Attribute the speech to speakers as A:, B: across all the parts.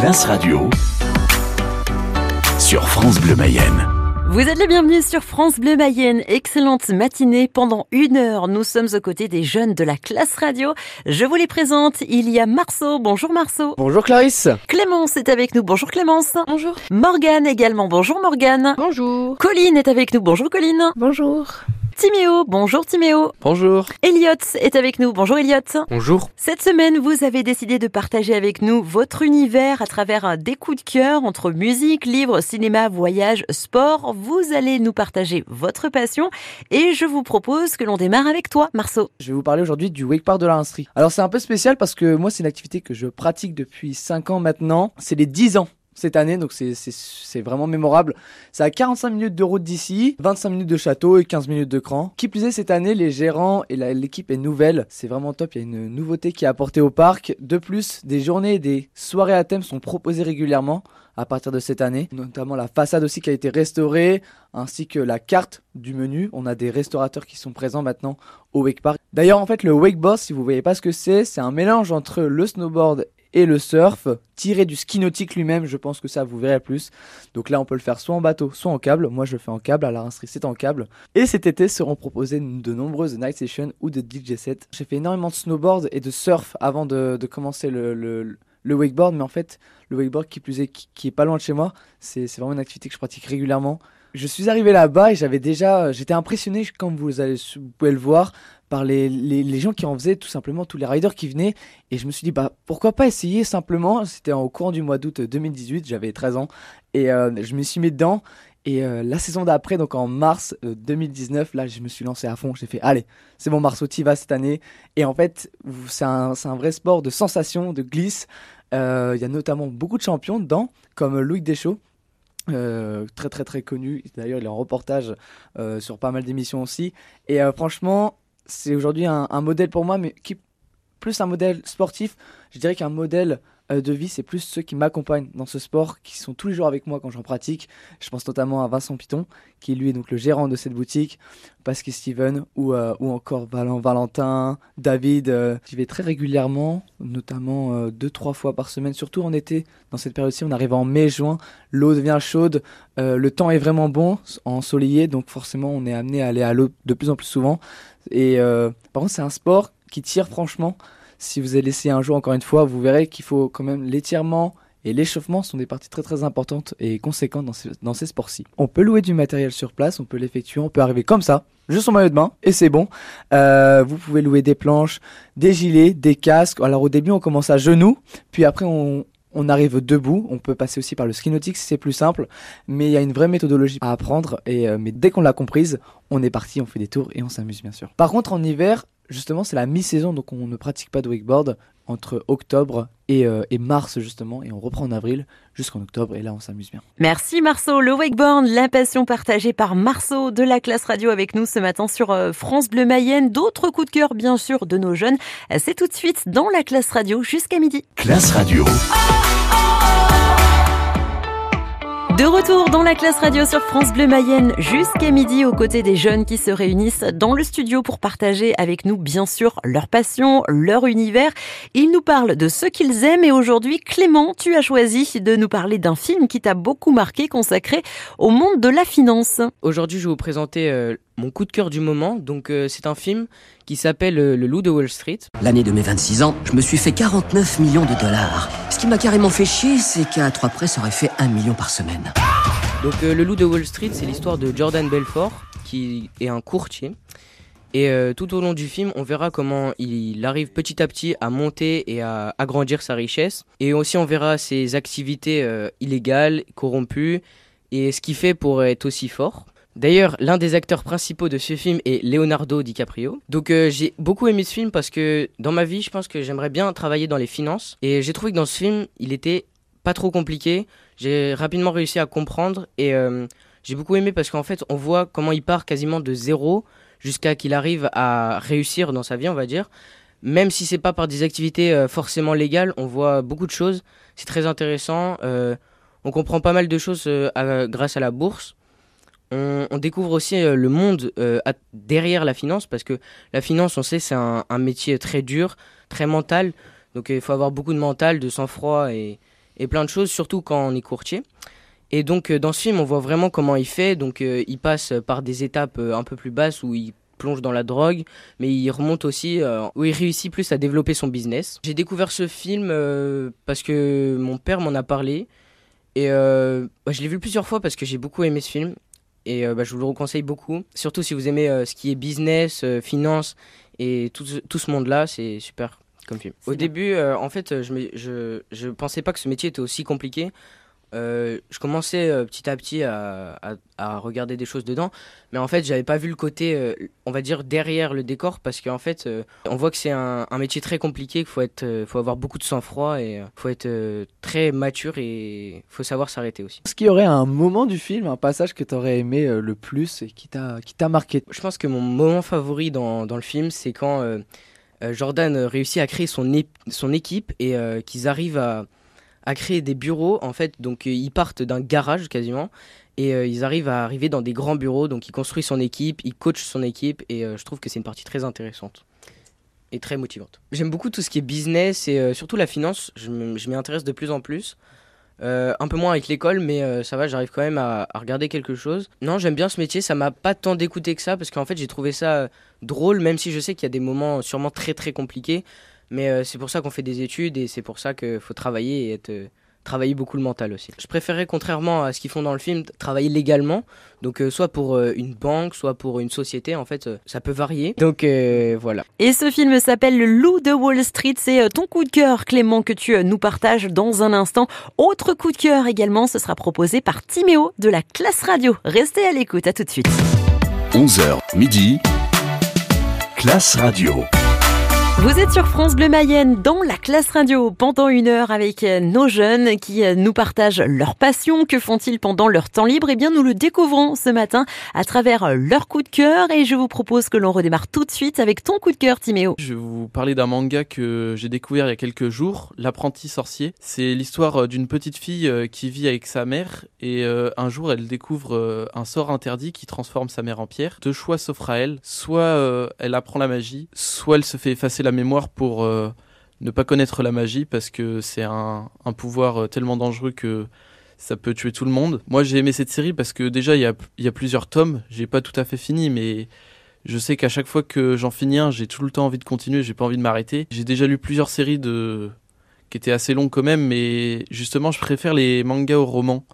A: Classe Radio sur France Bleu Mayenne.
B: Vous êtes les bienvenus sur France Bleu Mayenne. Excellente matinée. Pendant une heure, nous sommes aux côtés des jeunes de la classe radio. Je vous les présente. Il y a Marceau. Bonjour Marceau.
C: Bonjour Clarisse.
B: Clémence est avec nous. Bonjour Clémence.
D: Bonjour.
B: Morgane également. Bonjour Morgane.
D: Bonjour.
B: Colline est avec nous. Bonjour Colline.
D: Bonjour.
B: Timéo. Bonjour Timéo.
C: Bonjour.
B: Elliot est avec nous. Bonjour Elliot.
C: Bonjour.
B: Cette semaine, vous avez décidé de partager avec nous votre univers à travers des coups de cœur entre musique, livres, cinéma, voyage, sport. Vous allez nous partager votre passion et je vous propose que l'on démarre avec toi, Marceau.
C: Je vais vous parler aujourd'hui du wake park de la. Alors c'est un peu spécial parce que moi c'est une activité que je pratique depuis 5 ans maintenant. C'est les 10 ans cette année, donc c'est- vraiment mémorable. C'est à 45 minutes de route d'ici, 25 minutes de château et 15 minutes de cran. Qui plus est, cette année, les gérants et l'équipe est nouvelle. C'est vraiment top, il y a une nouveauté qui est apportée au parc. De plus, des journées et des soirées à thème sont proposées régulièrement à partir de cette année. Notamment la façade aussi qui a été restaurée, ainsi que la carte du menu. On a des restaurateurs qui sont présents maintenant au Wake Park. D'ailleurs, en fait, le wakeboard, si vous voyez pas ce que c'est, c'est un mélange entre le snowboard et le surf, tiré du ski nautique lui-même, je pense que ça vous verrez plus. Donc là, on peut le faire soit en bateau, soit en câble. Moi, je le fais en câble, à la Rincerie, c'est en câble. Et cet été seront proposées de nombreuses night sessions ou de DJ sets. J'ai fait énormément de snowboard et de surf avant de, commencer le, wakeboard, mais en fait, le wakeboard qui est, pas loin de chez moi, c'est vraiment une activité que je pratique régulièrement. Je suis arrivé là-bas et j'avais déjà, j'étais impressionné, comme vous, allez, pouvez le voir, par les, les, gens qui en faisaient, tout simplement tous les riders qui venaient. Et je me suis dit, bah pourquoi pas essayer simplement? C'était au courant du mois d'août 2018, j'avais 13 ans, et euh, je me suis mis dedans. Et euh, la saison d'après, donc en mars euh, 2019, là, je me suis lancé à fond. J'ai fait, allez, c'est bon, Marceau, t'y vas cette année. Et en fait, c'est un, un vrai sport de sensation, de glisse. Euh, Il y a notamment beaucoup de champions dedans, comme Louis Deschaux. Euh, très très très connu. D'ailleurs il est en reportage euh, sur pas mal d'émissions aussi. Et euh, franchement c'est aujourd'hui un, modèle pour moi mais plus un modèle sportif. Je dirais qu'un modèle de vie c'est plus ceux qui m'accompagnent dans ce sport qui sont tous les jours avec moi quand j'en pratique je pense notamment à Vincent Piton qui lui est donc le gérant de cette boutique Pascal Steven ou, euh, ou encore Val- Valentin, David. euh, J'y vais très régulièrement, notamment euh, deux, trois fois par semaine, surtout en été. Dans cette période-ci, on arrive en mai, juin, l'eau devient chaude, euh, le temps est vraiment bon, ensoleillé, donc forcément on est amené à aller à l'eau de plus en plus souvent. Et euh, par contre, c'est un sport qui tire franchement. Si vous allez essayer un jour, encore une fois, vous verrez qu'il faut quand même l'étirement et l'échauffement sont des parties très très importantes et conséquentes dans ces, sports-ci. On peut louer du matériel sur place, on peut l'effectuer, on peut arriver comme ça, juste en maillot de bain, et c'est bon. Euh, vous pouvez louer des planches, des gilets, des casques. Alors au début, on commence à genoux, puis après on, on arrive debout. On peut passer aussi par le ski nautique si c'est plus simple, mais il y a une vraie méthodologie à apprendre. Et euh, mais dès qu'on l'a comprise, on est parti, on fait des tours et on s'amuse bien sûr. Par contre, en hiver, justement, c'est la mi-saison, donc on ne pratique pas de wakeboard entre octobre et, euh, et mars justement, et on reprend en avril jusqu'en octobre, et là on s'amuse bien.
B: Merci Marceau. Le wakeboard, la passion partagée par Marceau de la classe radio avec nous ce matin sur euh, France Bleu Mayenne. D'autres coups de cœur, bien sûr, de nos jeunes. C'est tout de suite dans la classe radio jusqu'à midi.
A: Classe Radio
B: De retour dans la classe radio sur France Bleu Mayenne jusqu'à midi aux côtés des jeunes qui se réunissent dans le studio pour partager avec nous bien sûr leur passion, leur univers. Ils nous parlent de ce qu'ils aiment et aujourd'hui Clément, tu as choisi de nous parler d'un film qui t'a beaucoup marqué consacré au monde de la finance.
E: Aujourd'hui, je vais vous présenter euh, mon coup de cœur du moment. Donc, euh, c'est un film qui s'appelle euh, Le Loup de Wall Street.
F: L'année de mes 26 ans, je me suis fait 49 millions de dollars. Ce qui m'a carrément fait chier, c'est qu'à trois près, ça aurait fait un million par semaine.
E: Donc, euh, Le Loup de Wall Street, c'est l'histoire de Jordan Belfort, qui est un courtier. Et tout au long du film, on verra comment il arrive petit à petit à monter et à agrandir sa richesse. Et aussi, on verra ses activités illégales, corrompues, et ce qu'il fait pour être aussi fort. D'ailleurs, l'un des acteurs principaux de ce film est Leonardo DiCaprio. Donc euh, j'ai beaucoup aimé ce film parce que dans ma vie, je pense que j'aimerais bien travailler dans les finances. Et j'ai trouvé que dans ce film, il était pas trop compliqué. J'ai rapidement réussi à comprendre et euh, j'ai beaucoup aimé parce qu'en fait, on voit comment il part quasiment de zéro jusqu'à qu'il arrive à réussir dans sa vie, on va dire. Même si c'est pas par des activités euh, forcément légales, on voit beaucoup de choses. C'est très intéressant. on comprend pas mal de choses grâce à la bourse. On, on découvre aussi euh, le monde euh, derrière la finance parce que la finance, on sait, c'est un, métier très dur, très mental. Donc euh, il faut avoir beaucoup de mental, de sang-froid et, et plein de choses, surtout quand on est courtier. Et donc dans ce film, on voit vraiment comment il fait. Donc il passe par des étapes un peu plus basses où il plonge dans la drogue, mais il remonte aussi où il réussit plus à développer son business. J'ai découvert ce film parce que mon père m'en a parlé et bah, je l'ai vu plusieurs fois parce que j'ai beaucoup aimé ce film et bah, je vous le conseille beaucoup. Surtout si vous aimez ce qui est business, finance et tout, tout ce monde-là, c'est super comme film. Au début, en fait, je, je, je pensais pas que ce métier était aussi compliqué. Euh, je commençais euh, petit à petit à, à, regarder des choses dedans, mais en fait, j'avais pas vu le côté, euh, on va dire, derrière le décor, parce qu'en fait, on voit que c'est un, un, métier très compliqué, qu'il faut, être, faut avoir beaucoup de sang-froid et faut être très mature et faut savoir s'arrêter aussi.
C: Est-ce qu'il y aurait un moment du film, un passage que tu aurais aimé le plus et qui t'a marqué?
E: Je pense que mon moment favori dans, dans le film, c'est quand Jordan réussit à créer son, son équipe et qu'ils arrivent à à créer des bureaux. En fait, donc euh, ils partent d'un garage quasiment et euh, ils arrivent à arriver dans des grands bureaux. Donc il construit son équipe, il coach son équipe et euh, je trouve que c'est une partie très intéressante et très motivante. J'aime beaucoup tout ce qui est business et surtout la finance. Je m'y intéresse de plus en plus. un peu moins avec l'école, mais ça va, j'arrive quand même à, à, regarder quelque chose. Non, j'aime bien ce métier, ça m'a pas tant d'écouter que ça, parce qu'en fait j'ai trouvé ça drôle, même si je sais qu'il y a des moments sûrement très très compliqués. Mais euh, c'est pour ça qu'on fait des études et c'est pour ça qu'il faut travailler et être, euh, travailler beaucoup le mental aussi. Je préférais, contrairement à ce qu'ils font dans le film, travailler légalement. Donc, euh, soit pour une banque, soit pour une société. En fait, ça peut varier. Donc, voilà.
B: Et ce film s'appelle Le Loup de Wall Street. C'est ton coup de cœur, Clément, que tu nous partages dans un instant. Autre coup de cœur également, ce sera proposé par Timéo de la classe radio. Restez à l'écoute. À tout de suite.
A: 11h midi. Classe radio.
B: Vous êtes sur France Bleu Mayenne dans la classe radio pendant une heure avec nos jeunes qui nous partagent leur passion. Que font-ils pendant leur temps libre? Eh bien, nous le découvrons ce matin à travers leur coup de cœur et je vous propose que l'on redémarre tout de suite avec ton coup de cœur, Timéo.
D: Je vais vous parler d'un manga que j'ai découvert il y a quelques jours, L'apprenti sorcier. C'est l'histoire d'une petite fille euh, qui vit avec sa mère et euh, un jour elle découvre euh, un sort interdit qui transforme sa mère en pierre. Deux choix s'offrent à elle. Soit elle apprend la magie, soit elle se fait effacer la mémoire pour euh, ne pas connaître la magie parce que c'est un, pouvoir euh, tellement dangereux que ça peut tuer tout le monde. Moi j'ai aimé cette série parce que déjà il y a, plusieurs tomes, j'ai pas tout à fait fini mais je sais qu'à chaque fois que j'en finis un, j'ai tout le temps envie de continuer, j'ai pas envie de m'arrêter. J'ai déjà lu plusieurs séries de qui étaient assez longues quand même mais justement je préfère les mangas aux romans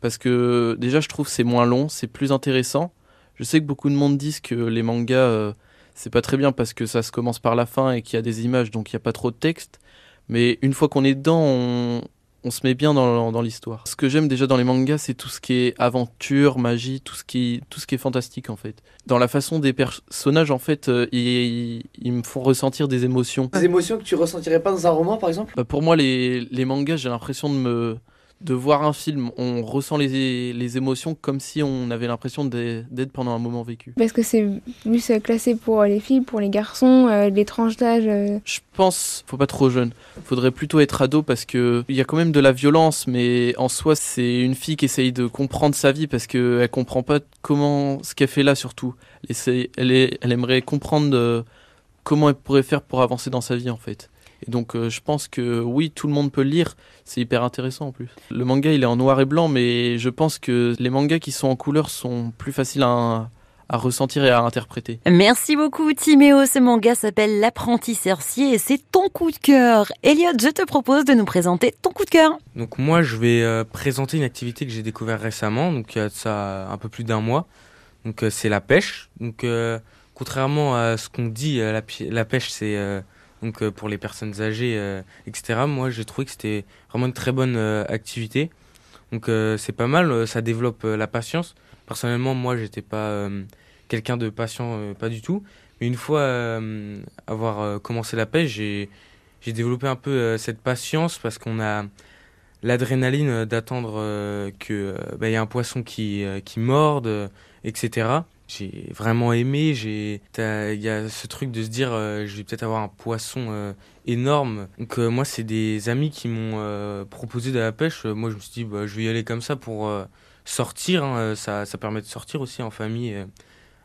D: parce que déjà je trouve c'est moins long, c'est plus intéressant. Je sais que beaucoup de monde disent que les mangas euh, c'est pas très bien parce que ça se commence par la fin et qu'il y a des images, donc il n'y a pas trop de texte. Mais une fois qu'on est dedans, on, se met bien dans, l'histoire. Ce que j'aime déjà dans les mangas, c'est tout ce qui est aventure, magie, tout ce qui, tout ce qui est fantastique en fait. Dans la façon des personnages, en fait, euh, ils, me font ressentir des émotions.
C: Des émotions que tu ressentirais pas dans un roman, par exemple?
D: Bah, Pour moi, les, les mangas, j'ai l'impression de me de voir un film, on ressent les, les émotions comme si on avait l'impression d'être pendant un moment vécu.
G: Parce que c'est plus classé pour les filles, pour les garçons, euh, les tranches d'âge. Euh.
D: Je pense, faut pas trop jeune. Faudrait plutôt être ado parce que il y a quand même de la violence, mais en soi c'est une fille qui essaye de comprendre sa vie parce que elle comprend pas comment ce qu'elle fait là surtout. Elle, elle, elle aimerait comprendre euh, comment elle pourrait faire pour avancer dans sa vie en fait. Et donc euh, je pense que oui, tout le monde peut le lire, c'est hyper intéressant en plus. Le manga il est en noir et blanc, mais je pense que les mangas qui sont en couleur sont plus faciles à, ressentir et à interpréter.
B: Merci beaucoup Timéo, ce manga s'appelle L'apprenti sorcier et c'est ton coup de cœur. Elliot, je te propose de nous présenter ton coup de cœur.
H: Donc moi je vais euh, présenter une activité que j'ai découvert récemment, donc il y a ça un peu plus d'un mois. Donc euh, c'est la pêche. Donc contrairement à ce qu'on dit, la, la pêche c'est donc euh, pour les personnes âgées, euh, etc. Moi, j'ai trouvé que c'était vraiment une très bonne euh, activité. Donc c'est pas mal, ça développe la patience. Personnellement, moi, j'étais pas quelqu'un de patient, pas du tout. Mais une fois avoir commencé la pêche, j'ai j'ai développé un peu cette patience parce qu'on a l'adrénaline d'attendre que bah, y a un poisson qui qui morde, etc j'ai vraiment aimé. J'ai, il y a ce truc de se dire, euh, je vais peut-être avoir un poisson euh, énorme. Donc euh, moi, c'est des amis qui m'ont proposé de la pêche. Moi, je me suis dit, bah, je vais y aller comme ça pour sortir. Hein. Ça, ça permet de sortir aussi en famille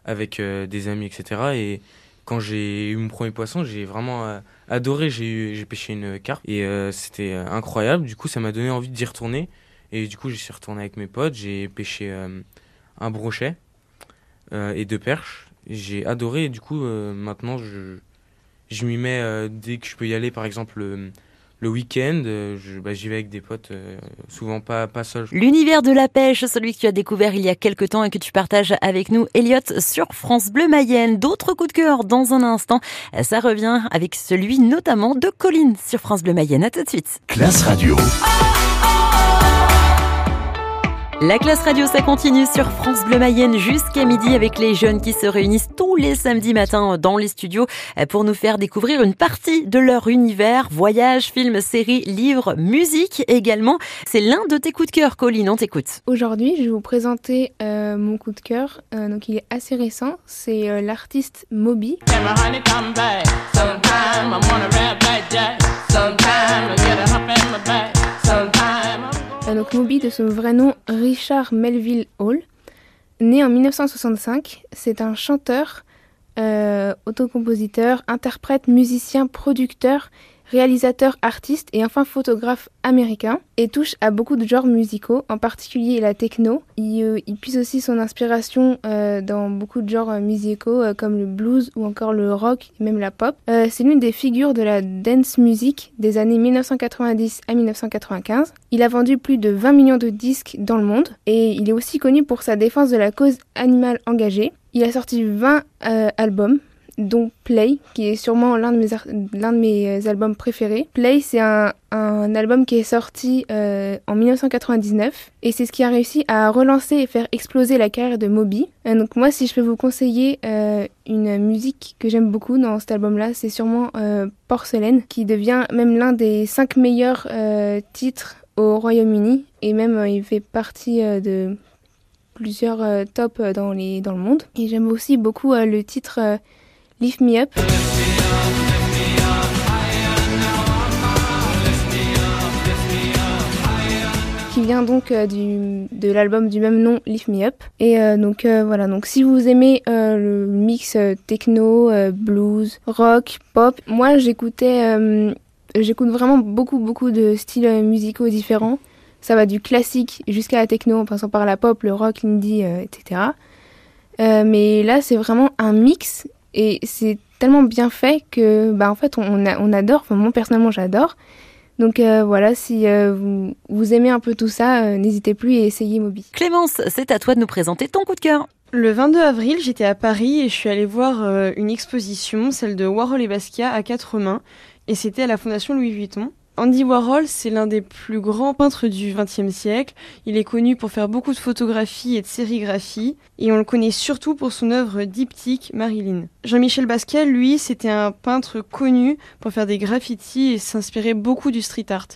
H: avec des amis, etc. Et quand j'ai eu mon premier poisson, j'ai vraiment adoré. J'ai j'ai pêché une carpe et c'était incroyable. Du coup, ça m'a donné envie d'y retourner. Et du coup, j'y suis retourné avec mes potes. J'ai pêché un brochet et deux perches. J'ai adoré. Et du coup, euh, maintenant, je, je m'y mets euh, dès que je peux y aller. Par exemple, le, le week-end, euh, je- bah, j'y vais avec des potes. euh, souvent pas, pas seul.
B: L'univers de la pêche, celui que tu as découvert il y a quelque temps et que tu partages avec nous, Elliot, sur France Bleu Mayenne. D'autres coups de cœur dans un instant. Ça revient avec celui notamment de Colline sur France Bleu Mayenne. À tout de suite.
A: Classe Radio.
B: La classe radio, ça continue sur France Bleu Mayenne jusqu'à midi avec les jeunes qui se réunissent tous les samedis matins dans les studios pour nous faire découvrir une partie de leur univers. Voyages, films, séries, livres, musique également. C'est l'un de tes coups de cœur, Colline, on t'écoute.
G: Aujourd'hui, je vais vous présenter euh, mon coup de cœur. Euh, donc, il est assez récent. C'est euh, l'artiste Moby. Euh, Moby, de son vrai nom, Richard Melville Hall. Né en 1965, c'est un chanteur, euh, autocompositeur, interprète, musicien, producteur, réalisateur, artiste et enfin photographe américain et touche à beaucoup de genres musicaux, en particulier la techno. Il, euh, puise aussi son inspiration euh, dans beaucoup de genres musicaux euh, comme le blues ou encore le rock même la pop. Euh, C'est l'une des figures de la dance music des années 1990 à 1995. Il a vendu plus de 20 millions de disques dans le monde et il est aussi connu pour sa défense de la cause animale engagée. Il a sorti 20 euh, albums dont Play, qui est sûrement l'un de de mes euh, albums préférés. Play, c'est un, un album qui est sorti euh, en 1999 et c'est ce qui a réussi à relancer et faire exploser la carrière de Moby. Euh, donc moi, si je peux vous conseiller une musique que j'aime beaucoup dans cet album-là, c'est sûrement Porcelaine, qui devient même l'un des cinq meilleurs titres au Royaume-Uni et même il fait partie de plusieurs tops dans, les, dans le monde. Et j'aime aussi beaucoup le titre Lift Me Up. qui vient donc euh, du, de l'album du même nom, Lift Me Up. Et euh, donc euh, voilà, donc si vous aimez le mix techno, blues, rock, pop, moi j'écoutais, j'écoute vraiment beaucoup beaucoup de styles musicaux différents. Ça va du classique jusqu'à la techno, en passant par la pop, le rock, l'indie, etc. Mais là, c'est vraiment un mix et c'est tellement bien fait que, bah, en fait, on, on, a- on adore. Enfin, moi personnellement, j'adore. Donc euh, voilà, si euh, vous, vous aimez un peu tout ça, euh, n'hésitez plus et essayez Moby.
B: Clémence, c'est à toi de nous présenter ton coup de cœur.
I: Le 22 avril, j'étais à Paris et je suis allée voir euh, une exposition, celle de Warhol et Basquiat à quatre mains, et c'était à la Fondation Louis Vuitton. Andy Warhol, c'est l'un des plus grands peintres du XXe siècle. Il est connu pour faire beaucoup de photographies et de sérigraphies, et on le connaît surtout pour son œuvre diptyque Marilyn. Jean-Michel Basquiat, lui, c'était un peintre connu pour faire des graffitis et s'inspirer beaucoup du street art.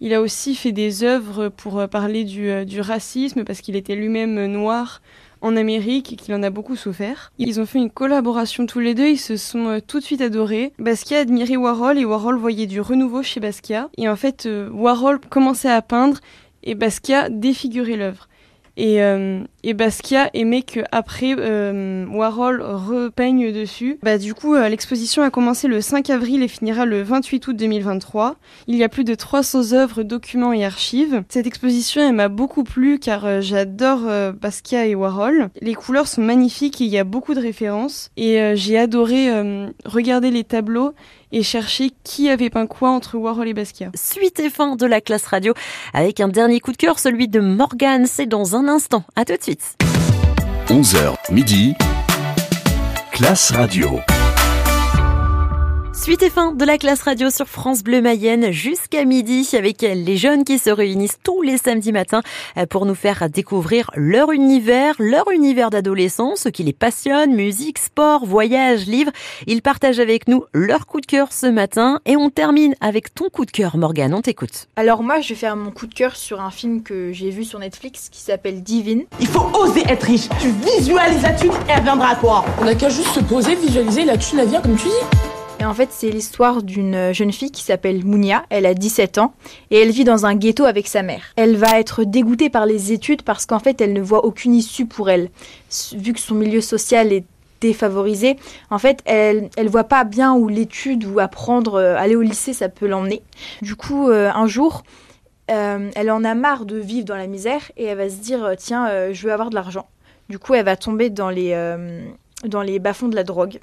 I: Il a aussi fait des œuvres pour euh, parler du, euh, du racisme parce qu'il était lui-même noir en Amérique et qu'il en a beaucoup souffert. Ils ont fait une collaboration tous les deux, ils se sont euh, tout de suite adorés. Basquiat admirait Warhol et Warhol voyait du renouveau chez Basquiat. Et en fait, euh, Warhol commençait à peindre et Basquiat défigurait l'œuvre. Et, euh, et Basquiat aimait que après euh, Warhol repeigne dessus. Bah, du coup, euh, l'exposition a commencé le 5 avril et finira le 28 août 2023. Il y a plus de 300 œuvres, documents et archives. Cette exposition, elle m'a beaucoup plu car euh, j'adore euh, Basquiat et Warhol. Les couleurs sont magnifiques et il y a beaucoup de références. Et j'ai adoré regarder les tableaux et chercher qui avait peint quoi entre Warhol et Basquiat.
B: Suite et fin de la classe radio avec un dernier coup de cœur, celui de Morgane. C'est dans un instant. À tout de suite.
A: 11h midi. Classe Radio.
B: Suite et fin de la classe radio sur France Bleu Mayenne jusqu'à midi avec les jeunes qui se réunissent tous les samedis matins pour nous faire découvrir leur univers, leur univers d'adolescence, ce qui les passionne, musique, sport, voyage, livres. Ils partagent avec nous leur coup de cœur ce matin et on termine avec ton coup de cœur Morgane, on t'écoute.
J: Alors moi, je vais faire mon coup de cœur sur un film que j'ai vu sur Netflix qui s'appelle Divine.
K: Il faut oser être riche. Tu visualises la thune et elle viendra à toi.
L: On n'a qu'à juste se poser, visualiser, la thune elle vient comme tu dis.
J: Et en fait, c'est l'histoire d'une jeune fille qui s'appelle Mounia. Elle a 17 ans et elle vit dans un ghetto avec sa mère. Elle va être dégoûtée par les études parce qu'en fait, elle ne voit aucune issue pour elle. Vu que son milieu social est défavorisée, en fait, elle elle voit pas bien où l'étude ou apprendre, euh, aller au lycée, ça peut l'emmener. Du coup, euh, un jour, euh, elle en a marre de vivre dans la misère et elle va se dire, tiens, je veux avoir de l'argent. Du coup, elle va tomber dans les, dans les bas-fonds de la drogue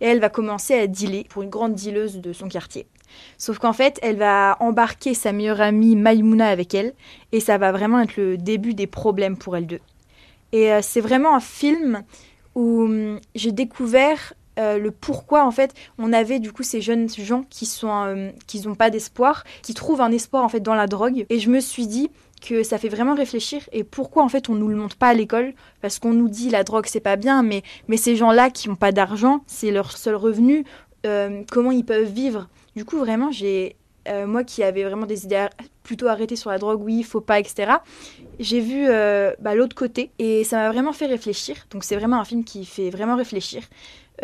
J: et elle va commencer à dealer pour une grande dealeuse de son quartier. Sauf qu'en fait, elle va embarquer sa meilleure amie Maïmouna avec elle et ça va vraiment être le début des problèmes pour elles deux. Et euh, c'est vraiment un film où hum, j'ai découvert euh, le pourquoi en fait on avait du coup ces jeunes gens qui sont euh, qui n'ont pas d'espoir, qui trouvent un espoir en fait dans la drogue. Et je me suis dit que ça fait vraiment réfléchir et pourquoi en fait on nous le montre pas à l'école parce qu'on nous dit la drogue c'est pas bien mais mais ces gens-là qui n'ont pas d'argent c'est leur seul revenu euh, comment ils peuvent vivre du coup vraiment j'ai euh, moi qui avais vraiment des idées plutôt arrêtées sur la drogue oui faut pas etc j'ai vu euh, bah, l'autre côté et ça m'a vraiment fait réfléchir donc c'est vraiment un film qui fait vraiment réfléchir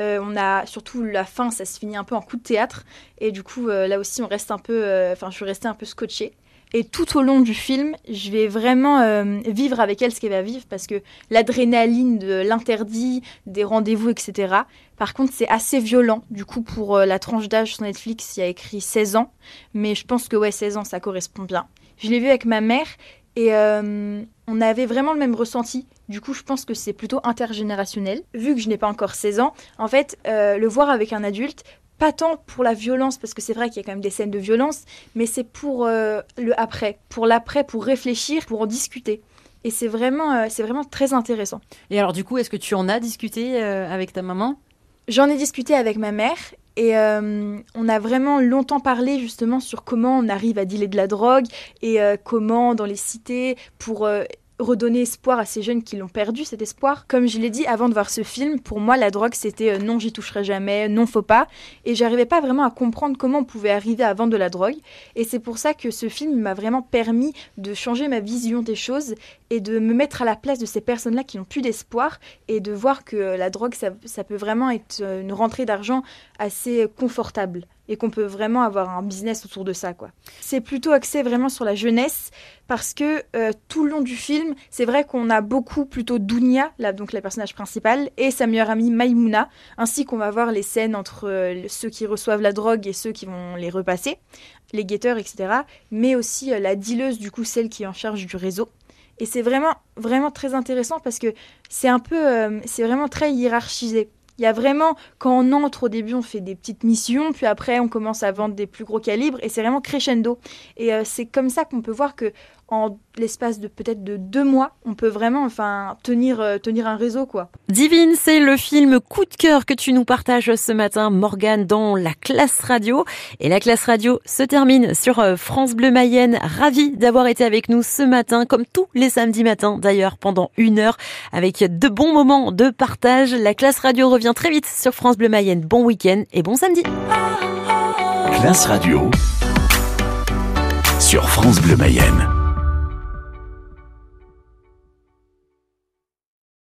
J: on a surtout la fin, ça se finit un peu en coup de théâtre. Et du coup, là aussi, on reste un peu. Enfin, je suis restée un peu scotchée. Et tout au long du film, je vais vraiment euh, vivre avec elle ce qu'elle va vivre parce que l'adrénaline de l'interdit, des rendez-vous, etc. Par contre, c'est assez violent. Du coup, pour euh, la tranche d'âge sur Netflix, il y a écrit 16 ans. Mais je pense que ouais, 16 ans, ça correspond bien. Je l'ai vu avec ma mère et euh, on avait vraiment le même ressenti. Du coup, je pense que c'est plutôt intergénérationnel. Vu que je n'ai pas encore 16 ans, en fait, le voir avec un adulte, pas tant pour la violence, parce que c'est vrai qu'il y a quand même des scènes de violence, mais c'est pour euh, le après, pour l'après, pour réfléchir, pour en discuter. Et c'est vraiment, euh, c'est vraiment très intéressant.
B: Et alors du coup, est-ce que tu en as discuté euh, avec ta maman?
J: J'en ai discuté avec ma mère et on a vraiment longtemps parlé justement sur comment on arrive à dealer de la drogue et comment dans les cités pour redonner espoir à ces jeunes qui l'ont perdu cet espoir. Comme je l'ai dit avant de voir ce film, pour moi la drogue c'était euh, non j'y toucherai jamais, non faut pas. Et j'arrivais pas vraiment à comprendre comment on pouvait arriver à vendre de la drogue. Et c'est pour ça que ce film m'a vraiment permis de changer ma vision des choses et de me mettre à la place de ces personnes-là qui n'ont plus d'espoir et de voir que euh, la drogue, ça, ça peut vraiment être euh, une rentrée d'argent assez confortable et qu'on peut vraiment avoir un business autour de ça. quoi. C'est plutôt axé vraiment sur la jeunesse parce que euh, tout le long du film, c'est vrai qu'on a beaucoup plutôt Dounia, donc la personnage principale, et sa meilleure amie Maïmouna, ainsi qu'on va voir les scènes entre euh, ceux qui reçoivent la drogue et ceux qui vont les repasser, les guetteurs, etc. Mais aussi euh, la dealeuse, du coup, celle qui est en charge du réseau. Et c'est vraiment, vraiment très intéressant parce que c'est un peu, c'est vraiment très hiérarchisé. Il y a vraiment, quand on entre au début, on fait des petites missions, puis après, on commence à vendre des plus gros calibres, et c'est vraiment crescendo. Et euh, c'est comme ça qu'on peut voir que en l'espace de peut-être de deux mois, on peut vraiment, enfin, tenir, euh, tenir un réseau, quoi.
B: Divine, c'est le film coup de cœur que tu nous partages ce matin, Morgane, dans la classe radio. Et la classe radio se termine sur euh, France Bleu Mayenne. Ravi d'avoir été avec nous ce matin, comme tous les samedis matins d'ailleurs, pendant une heure, avec de bons moments de partage. La classe radio revient très vite sur France Bleu Mayenne. Bon week-end et bon samedi.
A: Classe Radio sur France Bleu Mayenne.